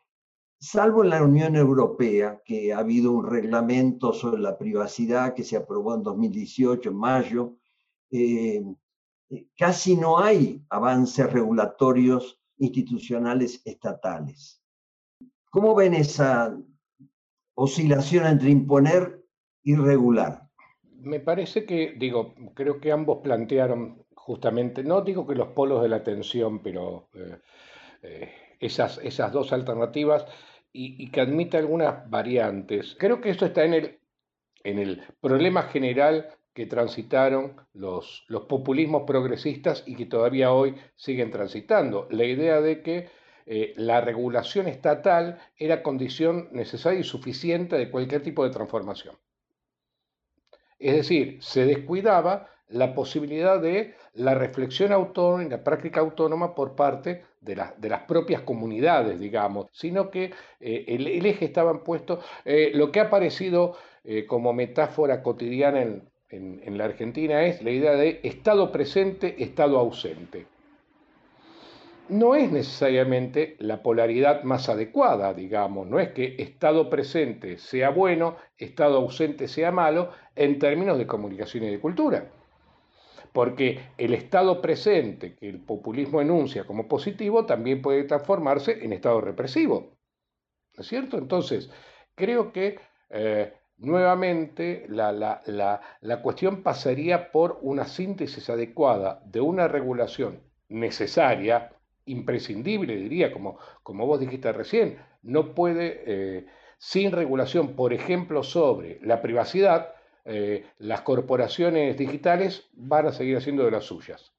salvo en la Unión Europea, que ha habido un reglamento sobre la privacidad que se aprobó en 2018, en mayo, eh, eh, casi no hay avances regulatorios institucionales estatales. ¿Cómo ven esa oscilación entre imponer y regular? Me parece que, digo, creo que ambos plantearon justamente, no digo que los polos de la tensión, pero eh, eh, esas, esas dos alternativas y, que admite algunas variantes. Creo que esto está en el, en el problema general que transitaron los, los populismos progresistas y que todavía hoy siguen transitando. La idea de que eh, la regulación estatal era condición necesaria y suficiente de cualquier tipo de transformación. Es decir, se descuidaba la posibilidad de la reflexión autónoma la práctica autónoma por parte de, las propias comunidades, digamos, sino que eh, el, eje estaba puesto, eh, lo que ha aparecido como metáfora cotidiana en la Argentina es la idea de Estado presente, Estado ausente no es necesariamente la polaridad más adecuada, digamos, no es que estado presente sea bueno, estado ausente sea malo, en términos de comunicación y de cultura. Porque el estado presente que el populismo enuncia como positivo también puede transformarse en estado represivo. ¿No es cierto? Entonces, creo que eh, nuevamente la, la cuestión pasaría por una síntesis adecuada de una regulación necesaria, imprescindible, diría, como, como vos dijiste recién, no puede, eh, sin regulación, por ejemplo, sobre la privacidad, eh, las corporaciones digitales van a seguir haciendo de las suyas.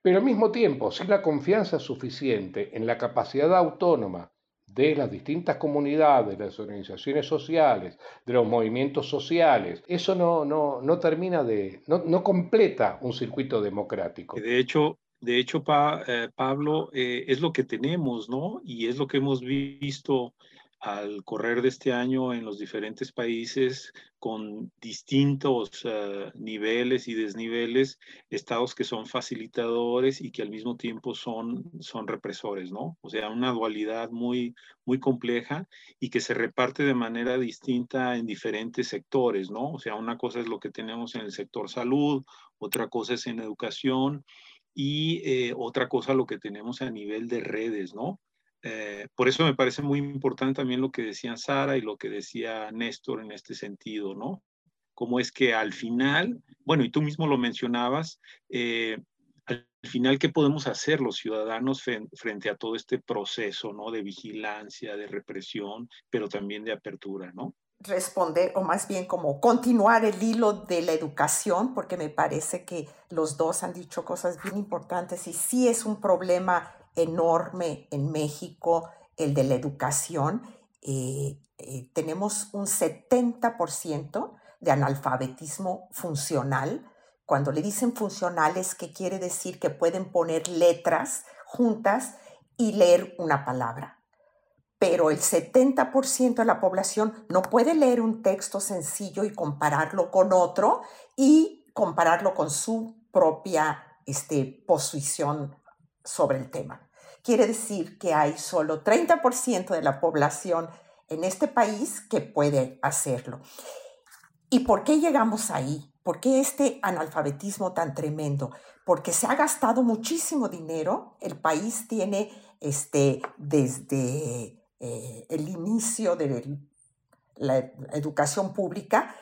Pero al mismo tiempo, sin la confianza suficiente en la capacidad autónoma de las distintas comunidades, de las organizaciones sociales, de los movimientos sociales, eso no, no, no termina de, no, no completa un circuito democrático. De hecho, de hecho, eh, Pablo, eh, es lo que tenemos, ¿no? Y es lo que hemos visto al correr de este año en los diferentes países con distintos eh, niveles y desniveles, estados que son facilitadores y que al mismo tiempo son, son represores, ¿no? O sea, una dualidad muy, muy compleja y que se reparte de manera distinta en diferentes sectores, ¿no? O sea, una cosa es lo que tenemos en el sector salud, otra cosa es en educación y eh, otra cosa lo que tenemos a nivel de redes, ¿no? Eh, por eso me parece muy importante también lo que decía Sara y lo que decía Néstor en este sentido, ¿no? Cómo es que al final, bueno, y tú mismo lo mencionabas, eh, al final, ¿qué podemos hacer los ciudadanos frente a todo este proceso, ¿no? De vigilancia, de represión, pero también de apertura, ¿no? responder, o más bien como continuar el hilo de la educación, porque me parece que los dos han dicho cosas bien importantes y sí es un problema enorme en México el de la educación. Eh, eh, tenemos un 70% de analfabetismo funcional. Cuando le dicen funcionales, ¿qué quiere decir? Que pueden poner letras juntas y leer una palabra pero el 70% de la población no puede leer un texto sencillo y compararlo con otro y compararlo con su propia este, posición sobre el tema. Quiere decir que hay solo 30% de la población en este país que puede hacerlo. ¿Y por qué llegamos ahí? ¿Por qué este analfabetismo tan tremendo? Porque se ha gastado muchísimo dinero. El país tiene este, desde eh, el inicio de la educación pública,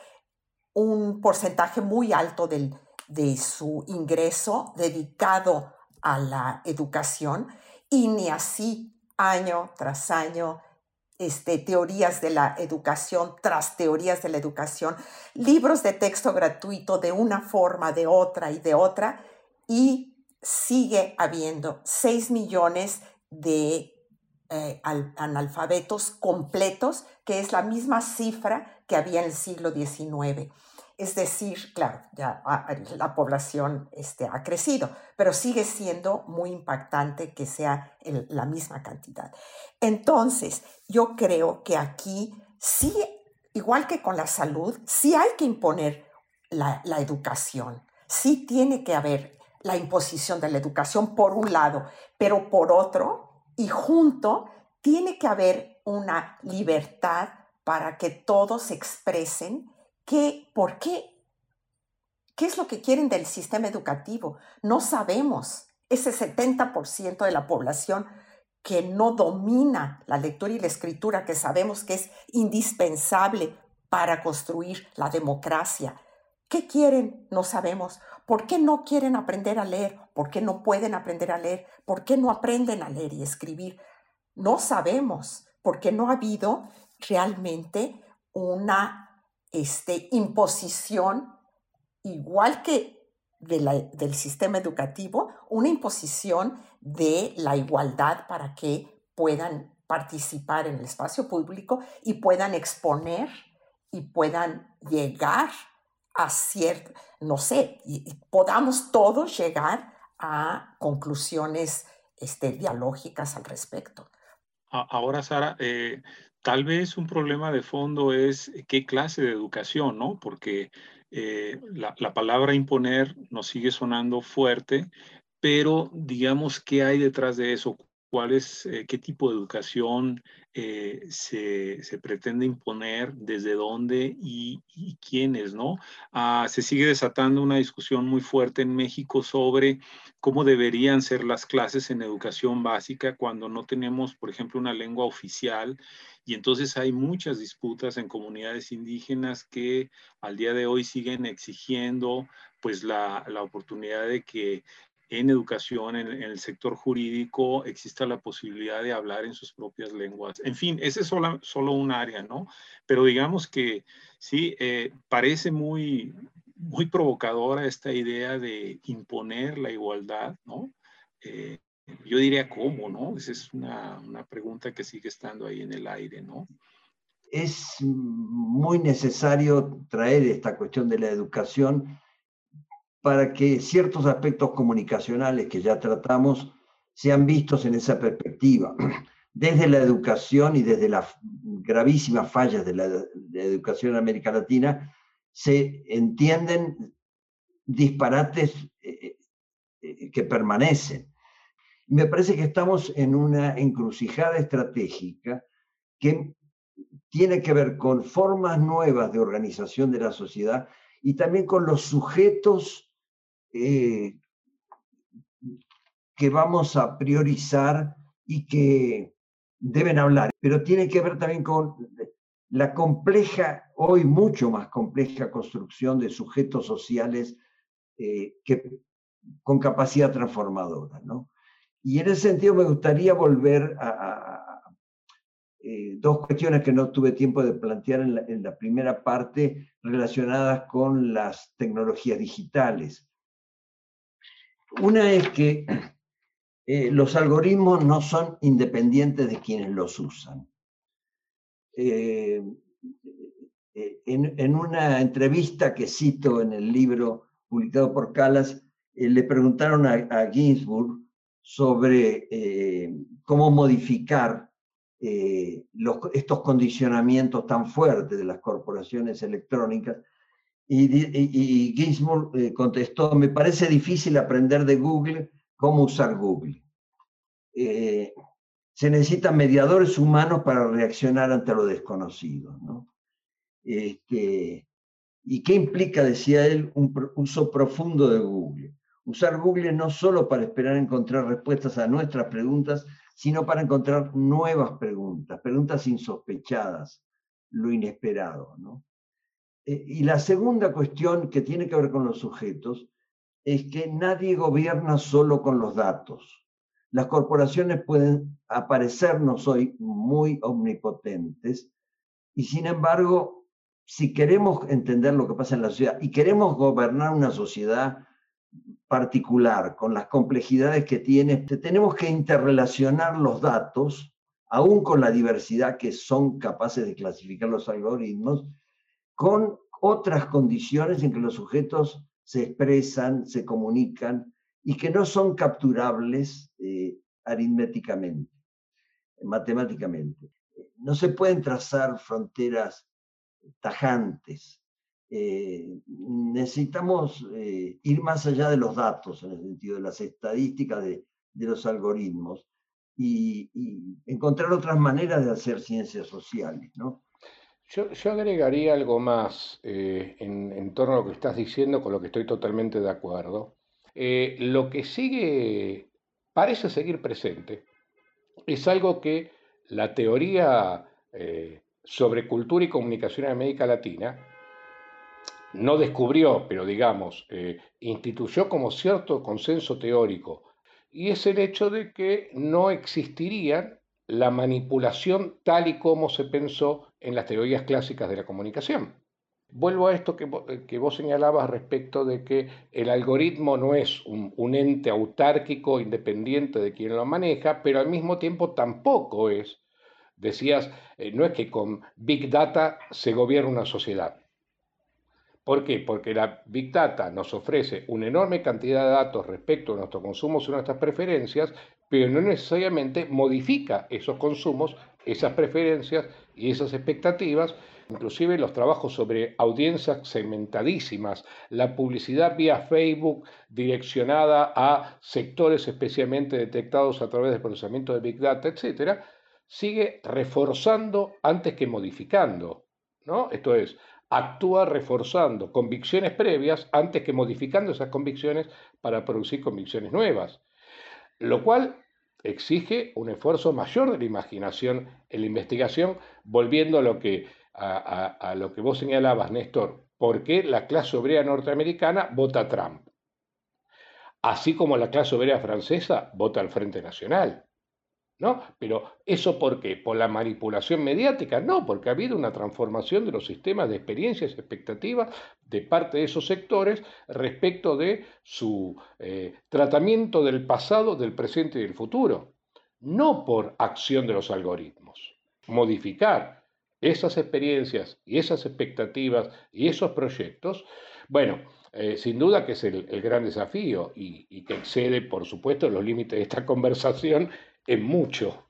un porcentaje muy alto de su ingreso dedicado a la educación y ni así año tras año este, teorías de la educación tras teorías de la educación, libros de texto gratuito de una forma, de otra y de otra, y sigue habiendo 6 millones de eh, analfabetos completos, que es la misma cifra que había en el siglo XIX. Es decir, claro, ya la población este, ha crecido, pero sigue siendo muy impactante que sea la misma cantidad. Entonces, yo creo que aquí sí, igual que con la salud, sí hay que imponer la, la educación, sí tiene que haber la imposición de la educación por un lado, pero por otro, y junto tiene que haber una libertad para que todos expresen que, por qué, qué es lo que quieren del sistema educativo. No sabemos. Ese 70% de la población que no domina la lectura y la escritura, que sabemos que es indispensable para construir la democracia. ¿Qué quieren? No sabemos. ¿Por qué no quieren aprender a leer? ¿Por qué no pueden aprender a leer? ¿Por qué no aprenden a leer y escribir? No sabemos, porque no ha habido realmente una este, imposición, igual que del sistema educativo, una imposición de la igualdad para que puedan participar en el espacio público y puedan exponer y puedan llegar a cierto, no sé, podamos todos llegar a conclusiones este, dialógicas al respecto. Ahora, Sara, eh, tal vez un problema de fondo es qué clase de educación, ¿no? Porque eh, la, la, palabra imponer nos sigue sonando fuerte, pero digamos, ¿qué hay detrás de eso? ¿Cuál es, eh, qué tipo de educación se, se, pretende imponer, desde dónde y, y quiénes, ¿no? Ah, se sigue desatando una discusión muy fuerte en México sobre cómo deberían ser las clases en educación básica cuando no tenemos, por ejemplo, una lengua oficial. Y entonces hay muchas disputas en comunidades indígenas que al día de hoy siguen exigiendo pues la, la oportunidad de que en educación, en, el sector jurídico, exista la posibilidad de hablar en sus propias lenguas. En fin, ese es solo, solo un área, ¿no? Pero digamos que sí, eh, parece muy, muy provocadora esta idea de imponer la igualdad, ¿no? Eh, yo diría cómo, ¿no? Esa es una, una, pregunta que sigue estando ahí en el aire, ¿no? Es muy necesario traer esta cuestión de la educación para que ciertos aspectos comunicacionales que ya tratamos sean vistos en esa perspectiva. Desde la educación y desde las gravísimas fallas de la, educación en América Latina, se entienden disparates eh, eh, que permanecen. Me parece que estamos en una encrucijada estratégica que tiene que ver con formas nuevas de organización de la sociedad y también con los sujetos eh, que vamos a priorizar y que deben hablar. Pero tiene que ver también con la compleja, hoy mucho más compleja construcción de sujetos sociales eh, que, con capacidad transformadora. ¿no? Y en ese sentido me gustaría volver a, eh, dos cuestiones que no tuve tiempo de plantear en la, primera parte relacionadas con las tecnologías digitales. Una es que eh, los algoritmos no son independientes de quienes los usan. Eh, en, una entrevista que cito en el libro publicado por Calas, le preguntaron a, Ginsburg sobre cómo modificar estos condicionamientos tan fuertes de las corporaciones electrónicas. Y, Ginsburg contestó, me parece difícil aprender de Google cómo usar Google se necesitan mediadores humanos para reaccionar ante lo desconocido. ¿no? Este, ¿Y qué implica, decía él, un uso profundo de Google? Usar Google no solo para esperar encontrar respuestas a nuestras preguntas, sino para encontrar nuevas preguntas, preguntas insospechadas, lo inesperado. ¿no? Eh, y la segunda cuestión que tiene que ver con los sujetos es que nadie gobierna solo con los datos. Las corporaciones pueden aparecernos hoy muy omnipotentes y sin embargo, si queremos entender lo que pasa en la sociedad y queremos gobernar una sociedad particular con las complejidades que tiene, tenemos que interrelacionar los datos, aún con la diversidad que son capaces de clasificar los algoritmos, con otras condiciones en que los sujetos se expresan, se comunican y que no son capturables eh, aritméticamente, matemáticamente. No se pueden trazar fronteras tajantes. Eh, necesitamos eh, ir más allá de los datos, en el sentido de las estadísticas de, los algoritmos, y, encontrar otras maneras de hacer ciencias sociales. ¿no? Yo, agregaría algo más en, en torno a lo que estás diciendo, con lo que estoy totalmente de acuerdo. Eh, lo que sigue, parece seguir presente, es algo que la teoría eh, sobre cultura y comunicación en América Latina no descubrió, pero digamos, eh, instituyó como cierto consenso teórico, y es el hecho de que no existirían la manipulación tal y como se pensó en las teorías clásicas de la comunicación. Vuelvo a esto que, que vos señalabas respecto de que el algoritmo no es un, un, ente autárquico independiente de quien lo maneja, pero al mismo tiempo tampoco es, decías, eh, no es que con Big Data se gobierna una sociedad. ¿Por qué? Porque la Big Data nos ofrece una enorme cantidad de datos respecto a nuestros consumos y nuestras preferencias, pero no necesariamente modifica esos consumos, esas preferencias y esas expectativas. Inclusive los trabajos sobre audiencias segmentadísimas, la publicidad vía Facebook direccionada a sectores especialmente detectados a través del procesamiento de Big Data, etcétera, sigue reforzando antes que modificando. ¿no? Esto es, actúa reforzando convicciones previas antes que modificando esas convicciones para producir convicciones nuevas, lo cual exige un esfuerzo mayor de la imaginación en la investigación, volviendo a lo que, a, lo que vos señalabas, Néstor, ¿por qué la clase obrera norteamericana vota a Trump? Así como la clase obrera francesa vota al Frente Nacional. ¿No? Pero ¿eso por qué? ¿Por la manipulación mediática? No, porque ha habido una transformación de los sistemas de experiencias expectativas de parte de esos sectores respecto de su eh, tratamiento del pasado, del presente y del futuro. No por acción de los algoritmos. Modificar esas experiencias y esas expectativas y esos proyectos, bueno, eh, sin duda que es el, gran desafío y, que excede, por supuesto, los límites de esta conversación en mucho.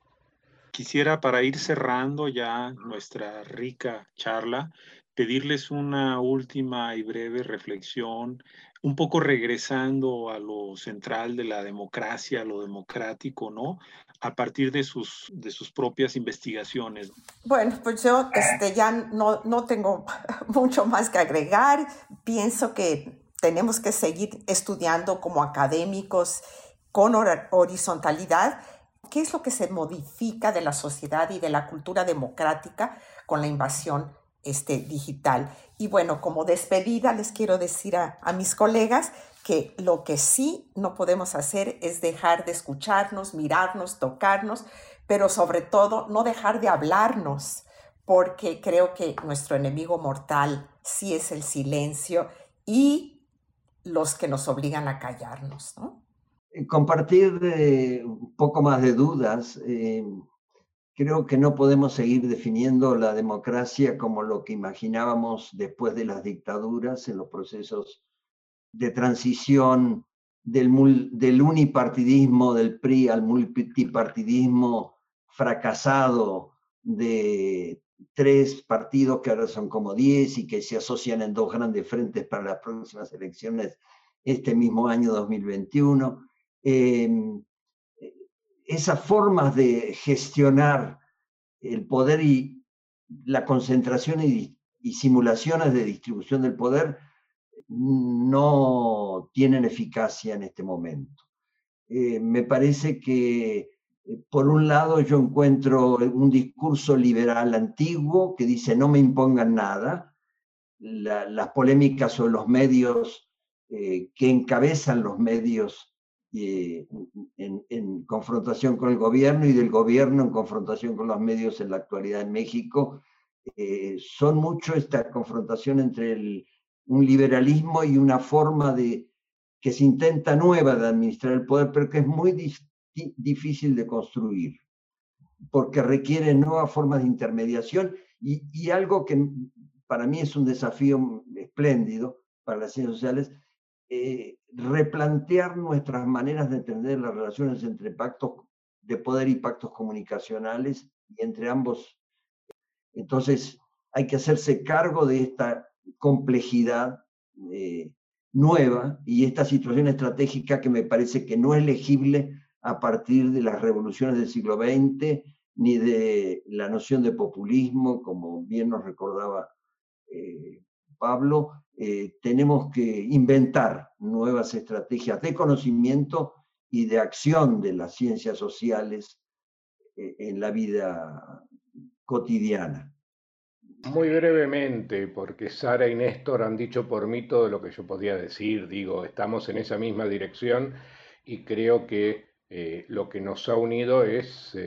Quisiera para ir cerrando ya nuestra rica charla, pedirles una última y breve reflexión, un poco regresando a lo central de la democracia, lo democrático, ¿no? A partir de sus, de sus propias investigaciones. Bueno, pues yo este, ya no, no tengo mucho más que agregar. Pienso que tenemos que seguir estudiando como académicos con horizontalidad ¿Qué es lo que se modifica de la sociedad y de la cultura democrática con la invasión este, digital? Y bueno, como despedida les quiero decir a, a mis colegas que lo que sí no podemos hacer es dejar de escucharnos, mirarnos, tocarnos, pero sobre todo no dejar de hablarnos, porque creo que nuestro enemigo mortal sí es el silencio y los que nos obligan a callarnos, ¿no? Eh, compartir eh, un poco más de dudas. Eh, creo que no podemos seguir definiendo la democracia como lo que imaginábamos después de las dictaduras en los procesos de transición del, del unipartidismo del PRI al multipartidismo fracasado de tres partidos que ahora son como diez y que se asocian en dos grandes frentes para las próximas elecciones este mismo año 2021. Em, esas formas de gestionar el poder y la concentración y, simulaciones de distribución del poder no tienen eficacia en este momento. Eh, me parece que, eh, por un lado, yo encuentro un discurso liberal antiguo que dice no me impongan nada, las polémicas sobre los medios eh, que encabezan los medios eh, en, confrontación con el gobierno y del gobierno en confrontación con los medios en la actualidad en México, eh, son mucho esta confrontación entre un liberalismo y una forma de que se intenta nueva de administrar el poder, pero que es muy difícil de construir, porque requiere nuevas formas de intermediación y, y algo que para mí es un desafío espléndido para las ciencias sociales, eh, replantear nuestras maneras de entender las relaciones entre pactos de poder y pactos comunicacionales y entre ambos. Entonces, hay que hacerse cargo de esta complejidad eh, nueva y esta situación estratégica que me parece que no es legible a partir de las revoluciones del siglo XX ni de la noción de populismo, como bien nos recordaba eh, Pablo, eh, tenemos que inventar nuevas estrategias de conocimiento y de acción de las ciencias sociales eh, en la vida cotidiana. Muy brevemente, porque Sara y Néstor han dicho por mí todo lo que yo podía decir, digo, estamos en esa misma dirección y creo que eh, lo que nos ha unido es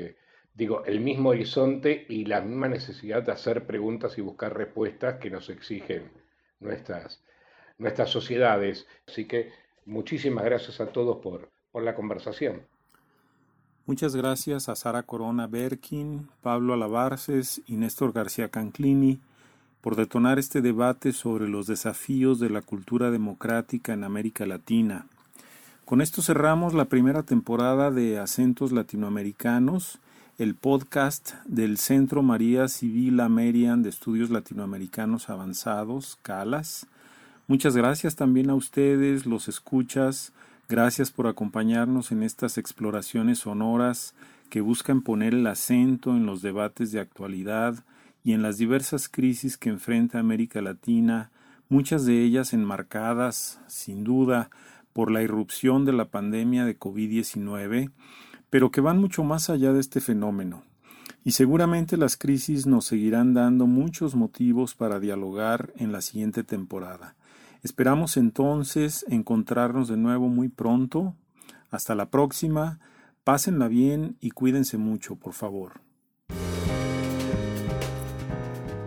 digo, el mismo horizonte y la misma necesidad de hacer preguntas y buscar respuestas que nos exigen nuestras, nuestras sociedades. Así que muchísimas gracias a todos por, por la conversación. Muchas gracias a Sara Corona Berkin, Pablo Alabarces y Néstor García Canclini por detonar este debate sobre los desafíos de la cultura democrática en América Latina. Con esto cerramos la primera temporada de Acentos Latinoamericanos, el podcast del Centro María Civil Amerian de Estudios Latinoamericanos Avanzados, CALAS. Muchas gracias también a ustedes, los escuchas, Gracias por acompañarnos en estas exploraciones sonoras que buscan poner el acento en los debates de actualidad y en las diversas crisis que enfrenta América Latina, muchas de ellas enmarcadas, sin duda, por la irrupción de la pandemia de COVID-19, pero que van mucho más allá de este fenómeno. Y seguramente las crisis nos seguirán dando muchos motivos para dialogar en la siguiente temporada. Esperamos entonces encontrarnos de nuevo muy pronto. Hasta la próxima. Pásenla bien y cuídense mucho, por favor.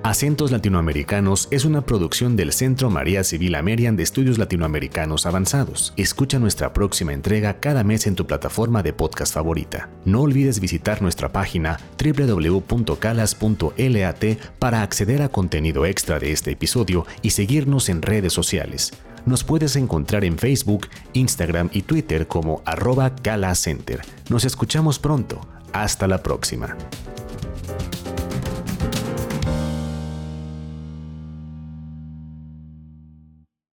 Acentos Latinoamericanos es una producción del Centro María Civil Amerian de Estudios Latinoamericanos Avanzados. Escucha nuestra próxima entrega cada mes en tu plataforma de podcast favorita. No olvides visitar nuestra página www.calas.lat para acceder a contenido extra de este episodio y seguirnos en redes sociales. Nos puedes encontrar en Facebook, Instagram y Twitter como arroba Center. Nos escuchamos pronto. Hasta la próxima.